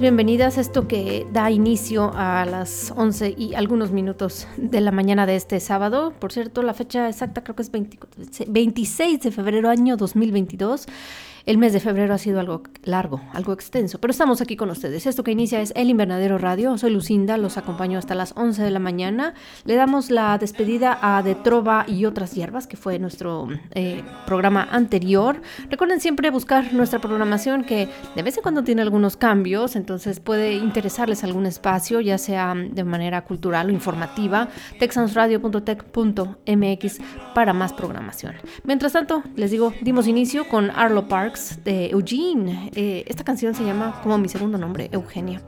bienvenidas esto que da inicio a las 11 y algunos minutos de la mañana de este sábado. Por cierto, la fecha exacta creo que es 24 26 de febrero año 2022. El mes de febrero ha sido algo largo, algo extenso, pero estamos aquí con ustedes. Esto que inicia es El Invernadero Radio. Soy Lucinda, los acompaño hasta las 11 de la mañana. Le damos la despedida a De Trova y otras hierbas, que fue nuestro eh, programa anterior. Recuerden siempre buscar nuestra programación, que de vez en cuando tiene algunos cambios, entonces puede interesarles algún espacio, ya sea de manera cultural o informativa. texansradio.tech.mx para más programación. Mientras tanto, les digo, dimos inicio con Arlo De Eugene. Eh, esta canción se llama como mi segundo nombre, Eugenia.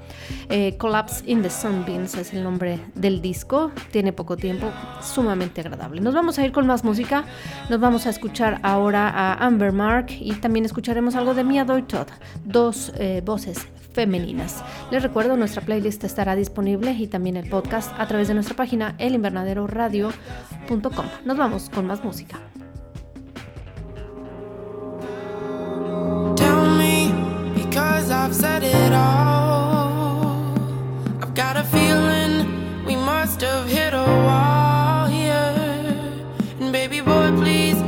Eh, Collapse in the Sunbeams es el nombre del disco. Tiene poco tiempo, sumamente agradable. Nos vamos a ir con más música. Nos vamos a escuchar ahora a Amber Mark y también escucharemos algo de Mia Doi Todd. Dos eh, voces femeninas. Les recuerdo, nuestra playlist estará disponible y también el podcast a través de nuestra página elinvernaderoradio.com. Nos vamos con más música. I've said it all. I've got a feeling we must have hit a wall here. And baby boy, please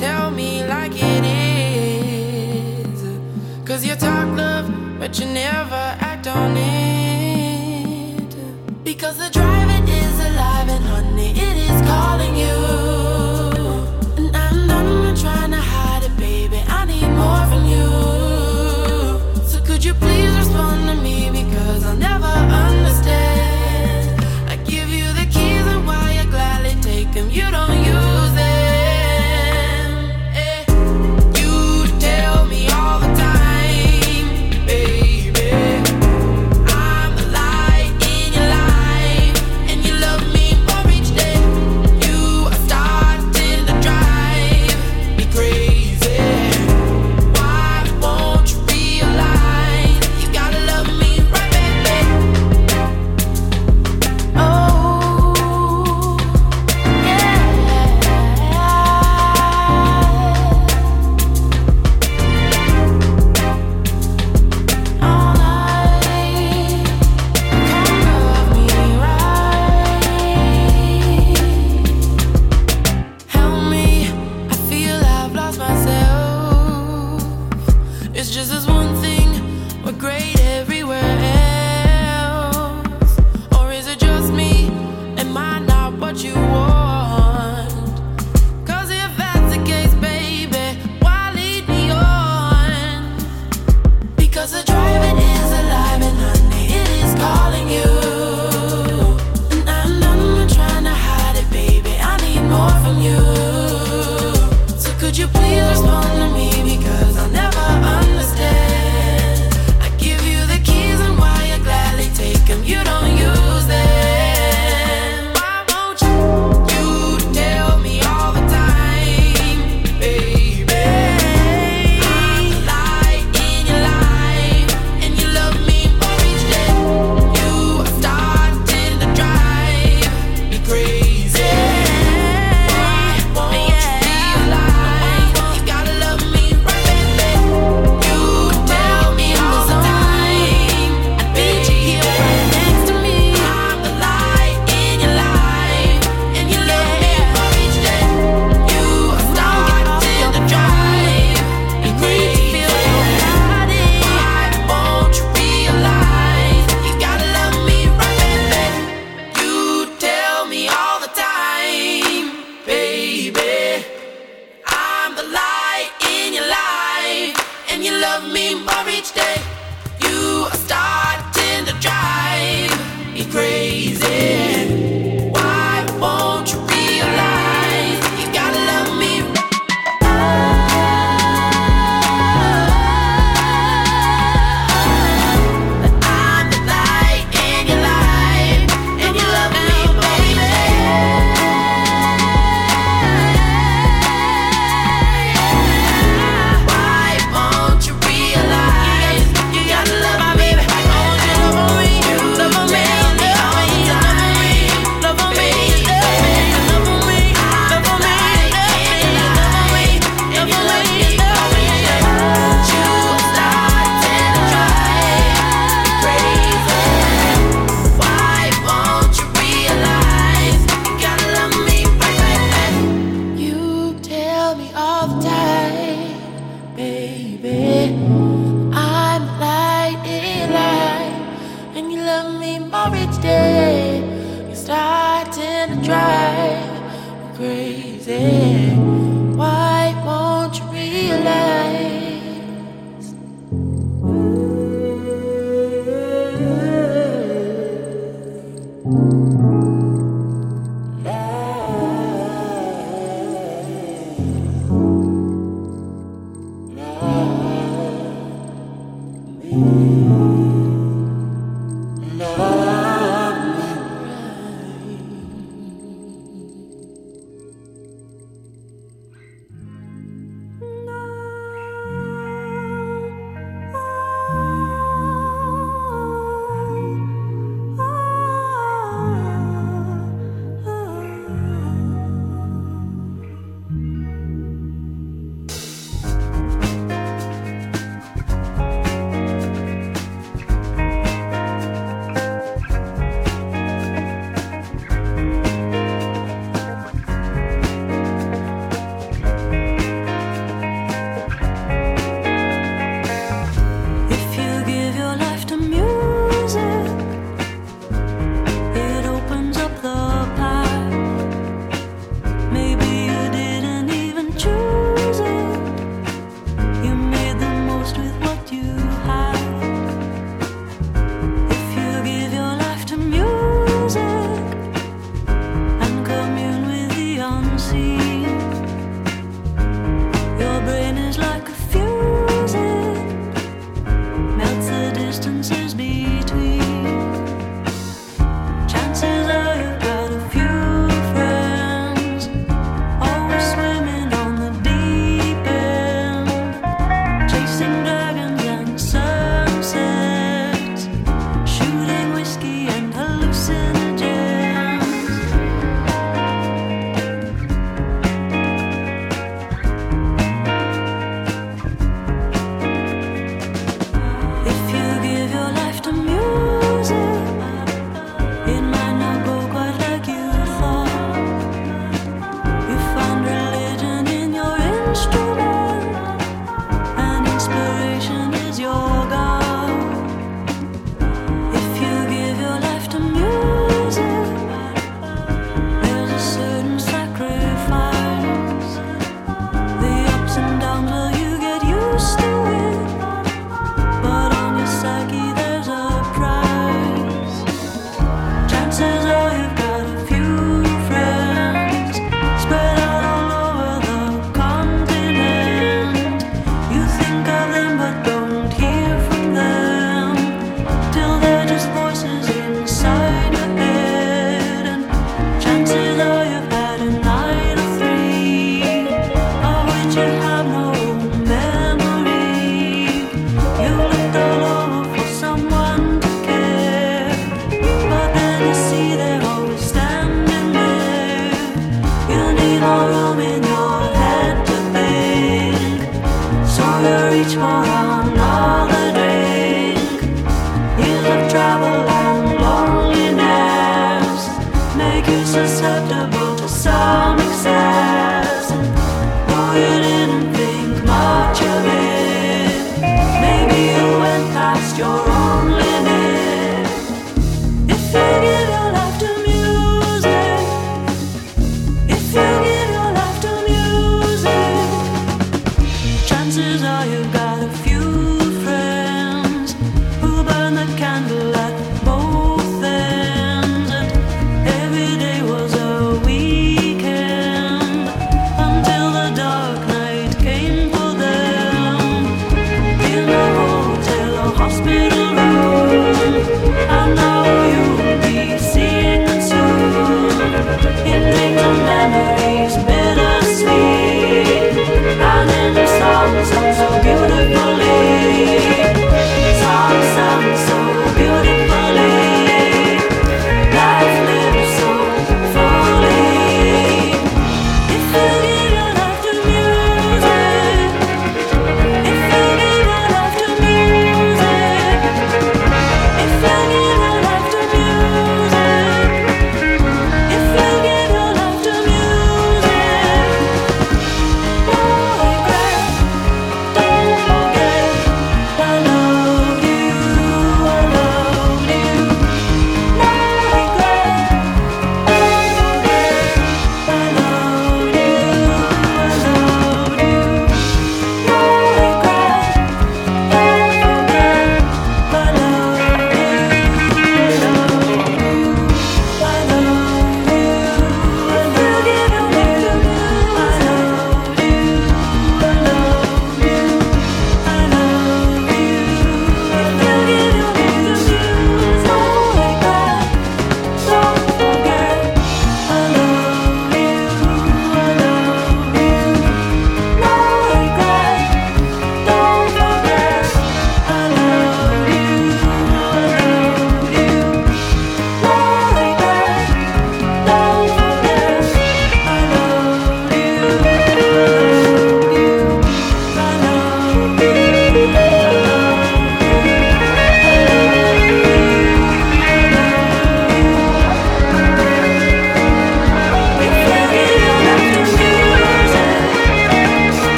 tell me like it is. Cause you talk love, but you never act on it. Because the drive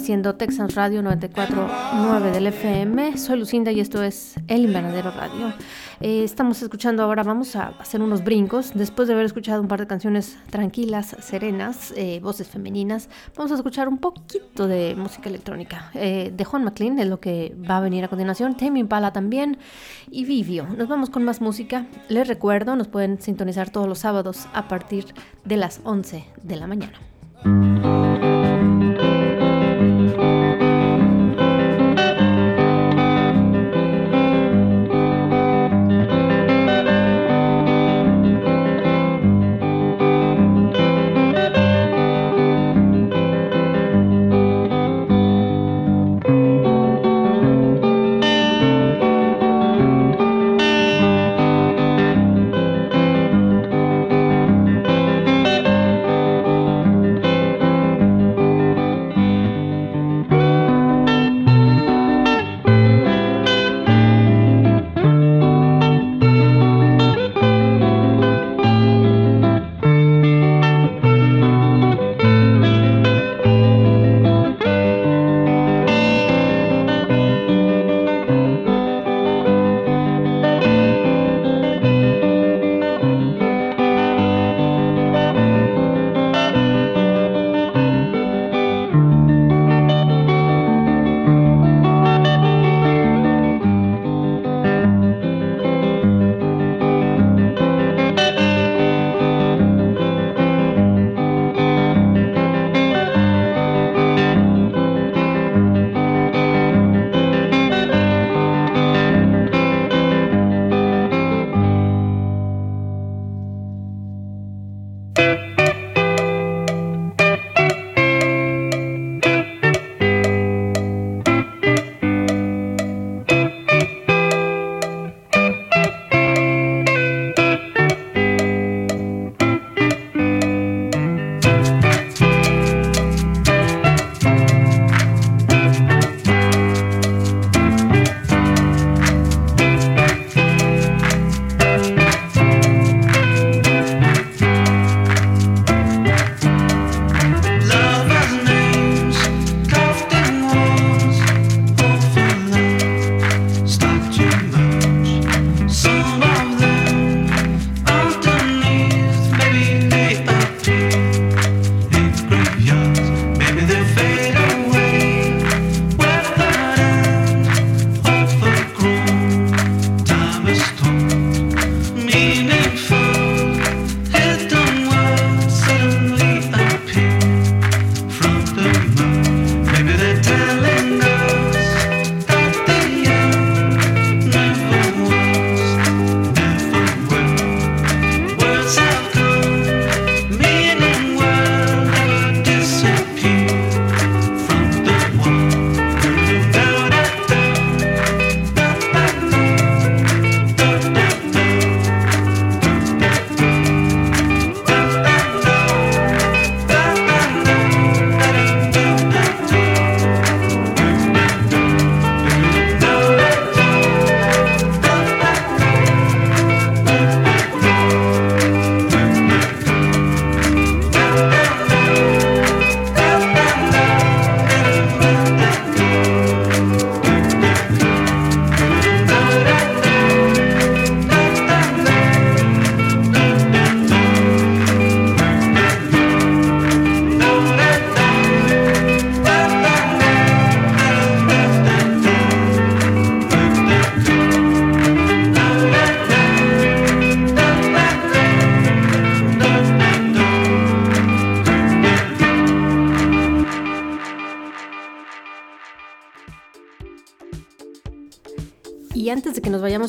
siendo Texas Radio 94.9 del FM. Soy Lucinda y esto es El Invernadero Radio. Eh, estamos escuchando ahora, vamos a hacer unos brincos. Después de haber escuchado un par de canciones tranquilas, serenas, eh, voces femeninas, vamos a escuchar un poquito de música electrónica. Eh, de Juan McLean es lo que va a venir a continuación. Tame Impala también y Vivio. Nos vamos con más música. Les recuerdo, nos pueden sintonizar todos los sábados a partir de las 11 de la mañana.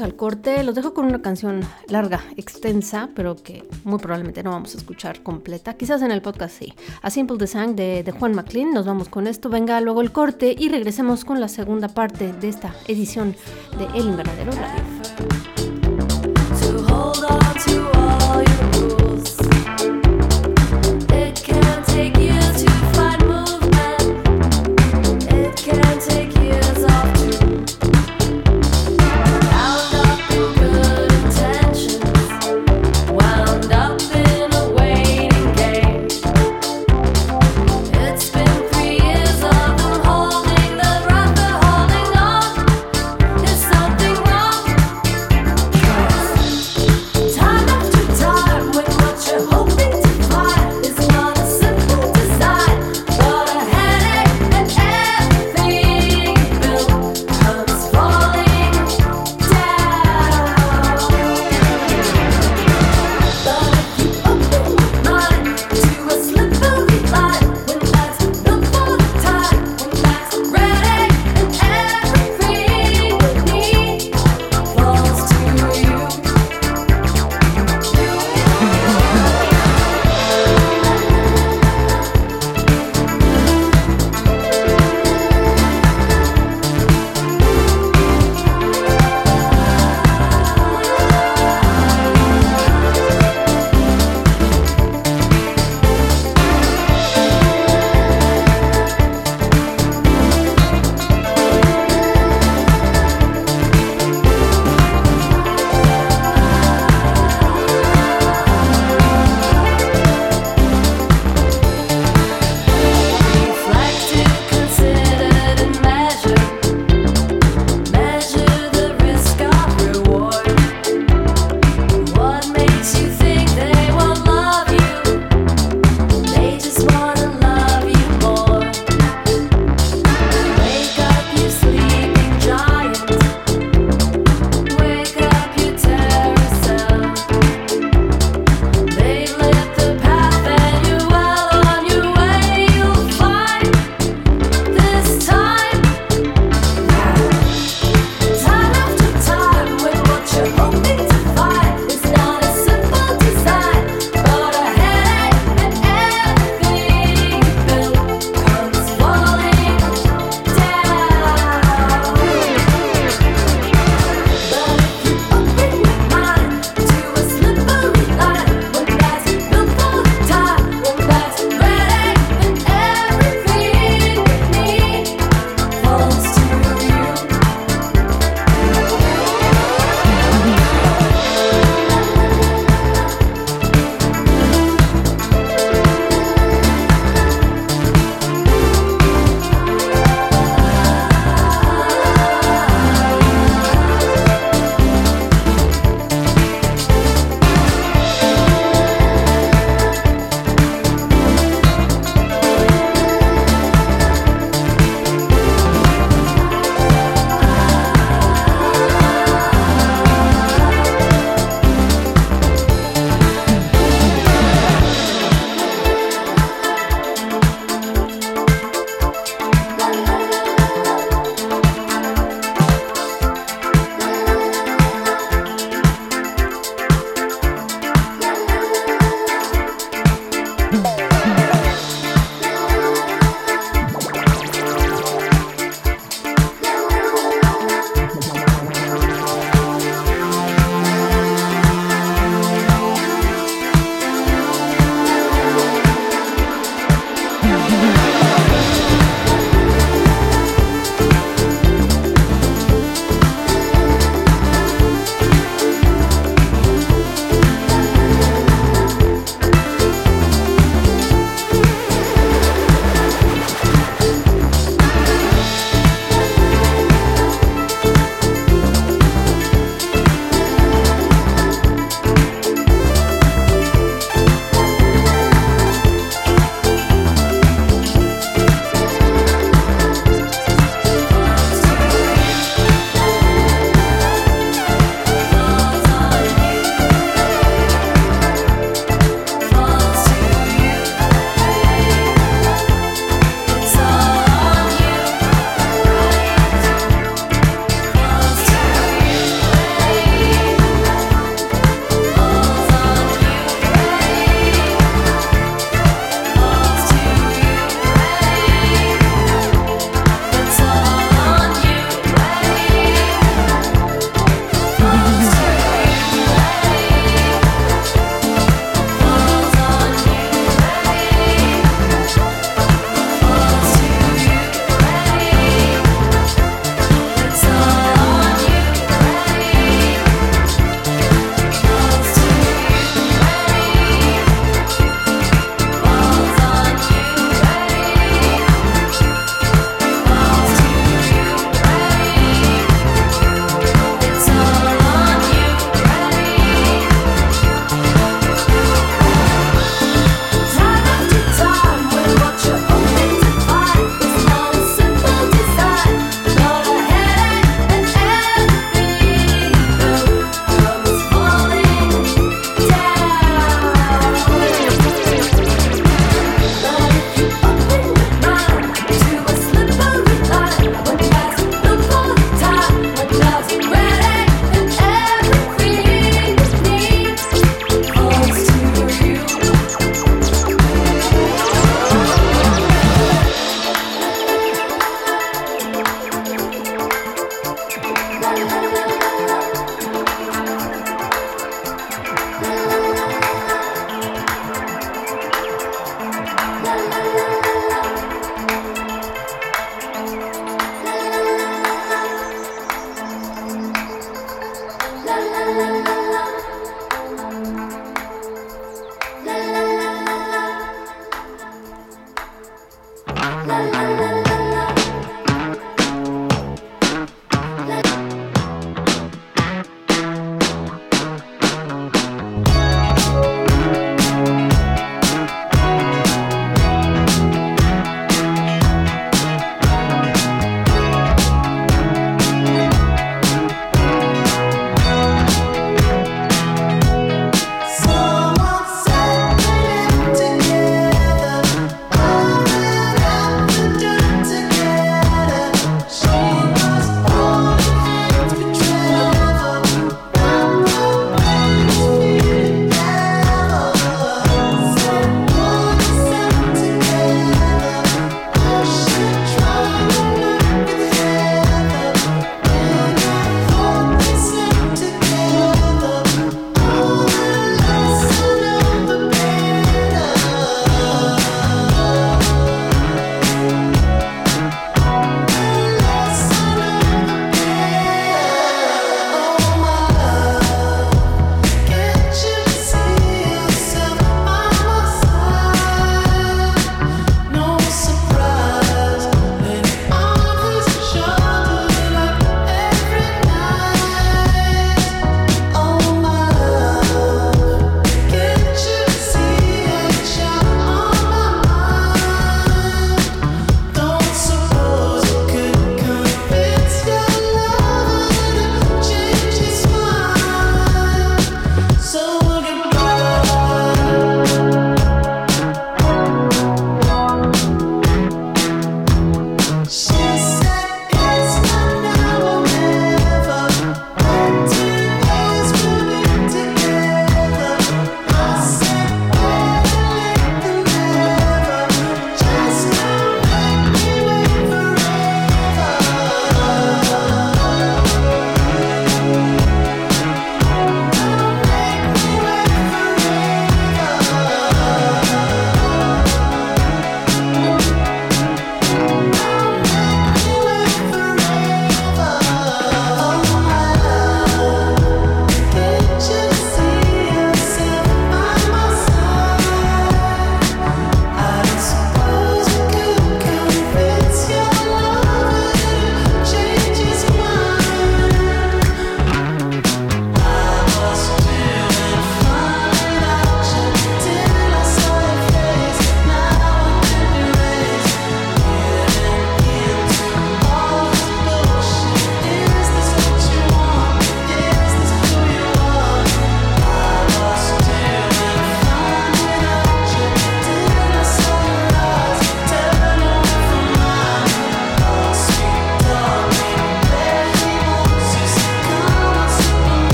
Al corte, los dejo con una canción larga, extensa, pero que muy probablemente no vamos a escuchar completa. Quizás en el podcast sí. A Simple Design de, de Juan McLean. Nos vamos con esto. Venga luego el corte y regresemos con la segunda parte de esta edición de El Invernadero Radio.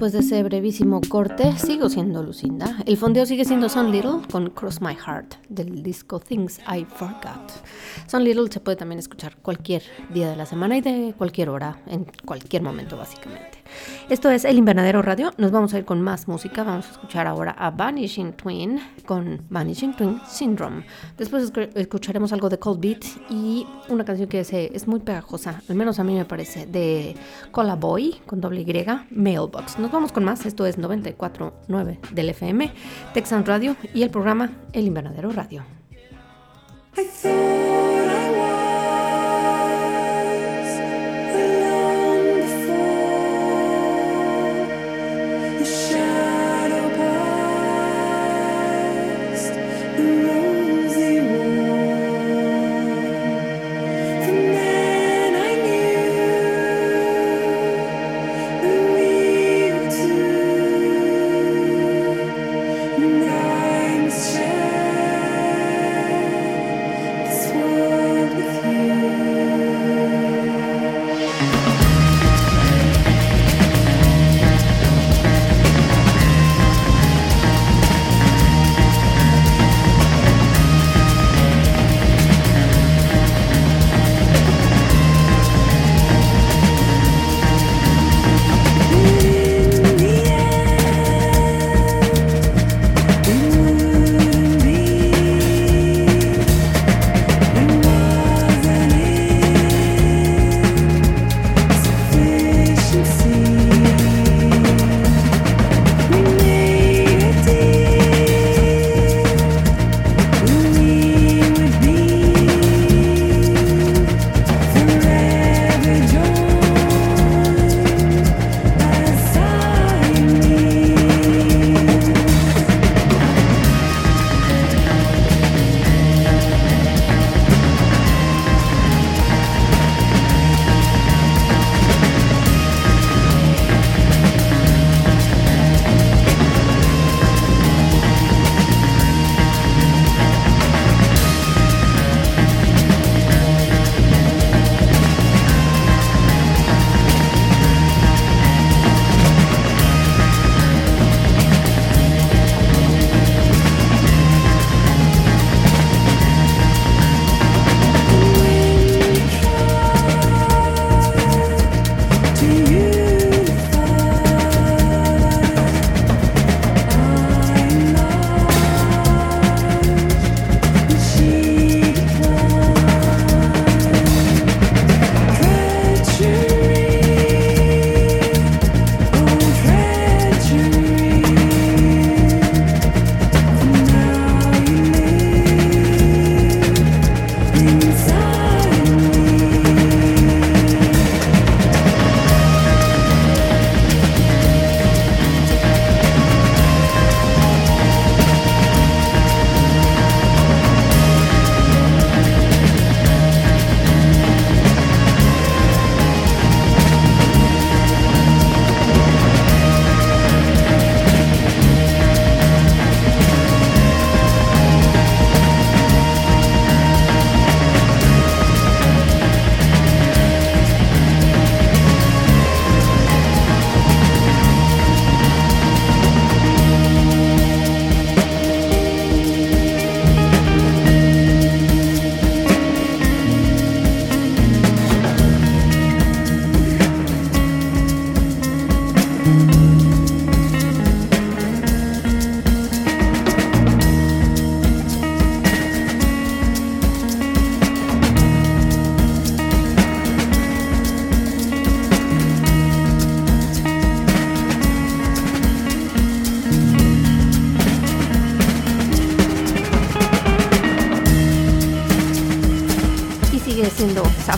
Después de ese brevísimo corte. Sigo siendo Lucinda. El fondeo sigue siendo Son Little con Cross My Heart del disco Things I Forgot. Son Little se puede también escuchar cualquier día de la semana y de cualquier hora, en cualquier momento básicamente. Esto es El Invernadero Radio. Nos vamos a ir con más música. Vamos a escuchar ahora a Vanishing Twin con Vanishing Twin Syndrome. Después escucharemos algo de Cold Beat y una canción que es, es muy pegajosa, al menos a mí me parece, de Cola Boy con doble Y, Mailbox. Nos vamos con más. Esto es 94.9 del FM, Texan Radio y el programa El Invernadero Radio.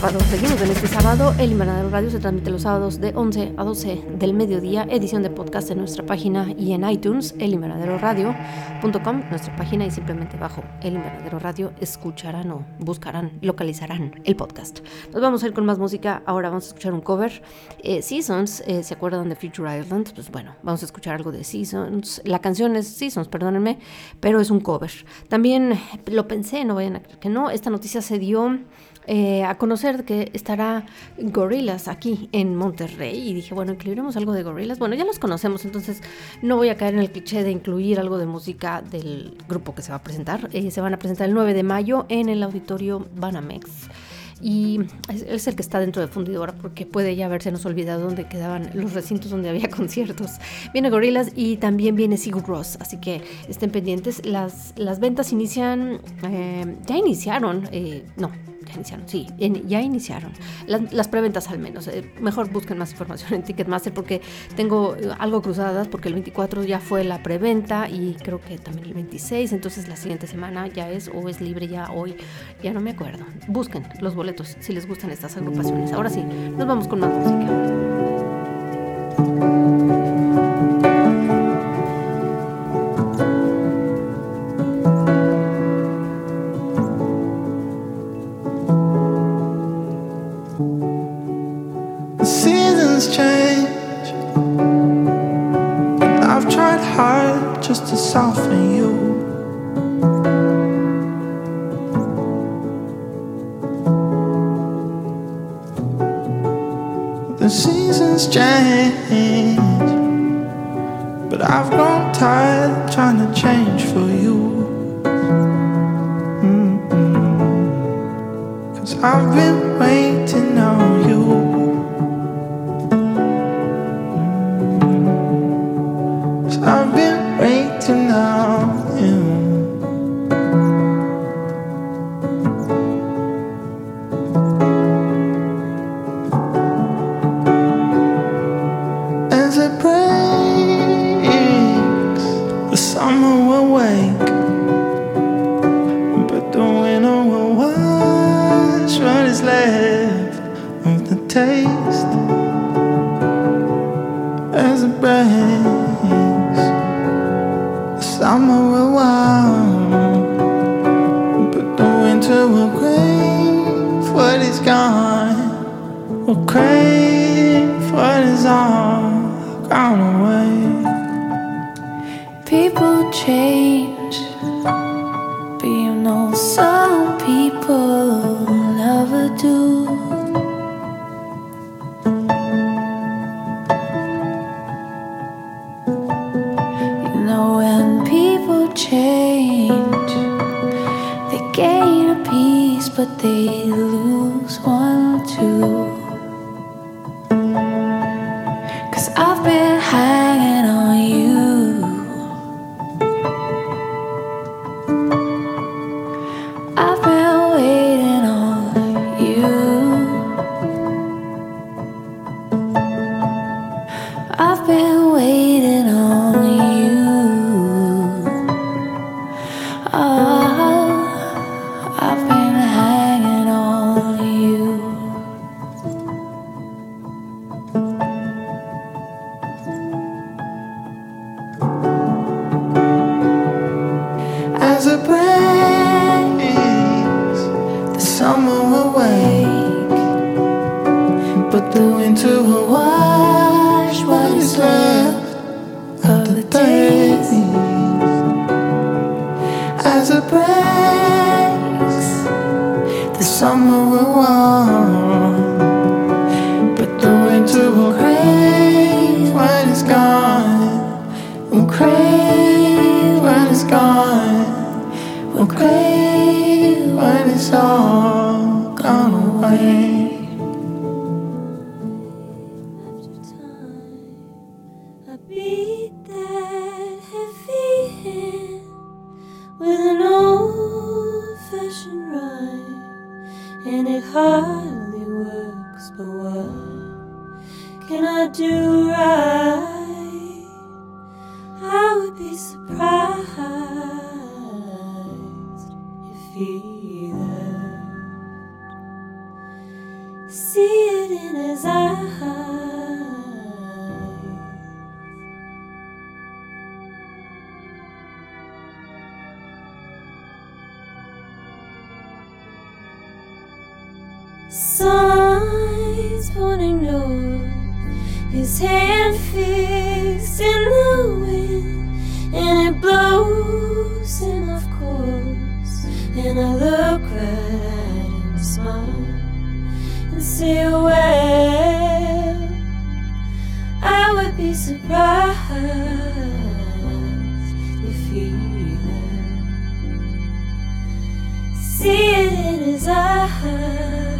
Seguimos en este sábado. El Invernadero Radio se transmite los sábados de 11 a 12 del mediodía. Edición de podcast en nuestra página y en iTunes, nuestra página y simplemente bajo El Invernadero Radio escucharán o buscarán, localizarán el podcast. Nos vamos a ir con más música. Ahora vamos a escuchar un cover. Eh, Seasons, eh, ¿se acuerdan de Future Island? Pues bueno, vamos a escuchar algo de Seasons. La canción es Seasons, perdónenme, pero es un cover. También lo pensé, no vayan a creer que no. Esta noticia se dio. Eh, a conocer que estará Gorillaz aquí en Monterrey y dije, bueno, incluiremos algo de Gorillaz. Bueno, ya los conocemos, entonces no voy a caer en el cliché de incluir algo de música del grupo que se va a presentar. Eh, se van a presentar el 9 de mayo en el auditorio Banamex y es, el que está dentro de Fundidora porque puede ya haberse nos olvidado dónde quedaban los recintos donde había conciertos. Viene Gorillaz y también viene Sigur Ross, así que estén pendientes. Las, las ventas inician, eh, ya iniciaron, eh, no, ya iniciaron, sí, ya iniciaron. Las, preventas al menos. Eh, mejor busquen más información en Ticketmaster porque tengo eh, algo cruzadas porque el 24 ya fue la preventa y creo que también el 26, entonces la siguiente semana ya es o es libre ya hoy, ya no me acuerdo. Busquen los boletos si les gustan estas agrupaciones. Ahora sí, nos vamos con más música. Just to soften you. The seasons change, but I've grown tired trying to change for you. Mm -mm. Cause I've been waiting on you. summer will warm, but the winter will crave when it's gone. Will crave when it's gone. Will crave when it's all gone away. his hand fixed in the wind, and it blows him, of course. And I look right at him, smile, and say, Well, I would be surprised if he left. See it in his eyes.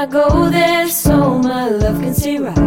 I go there so my love can stay right.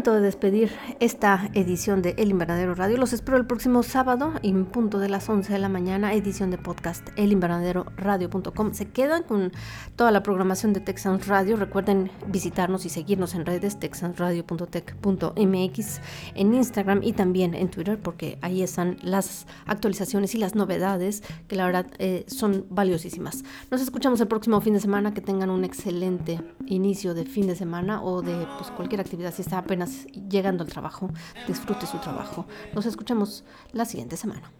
Momento de despedir esta edición de El Invernadero Radio. Los espero el próximo sábado, en punto de las 11 de la mañana, edición de podcast elinvernaderoradio.com. Se quedan con toda la programación de Texans Radio. Recuerden visitarnos y seguirnos en redes texansradio.tech.mx, en Instagram y también en Twitter, porque ahí están las actualizaciones y las novedades que la verdad eh, son valiosísimas. Nos escuchamos el próximo fin de semana. Que tengan un excelente inicio de fin de semana o de pues, cualquier actividad si está apenas llegando al trabajo, disfrute su trabajo. Nos escuchamos la siguiente semana.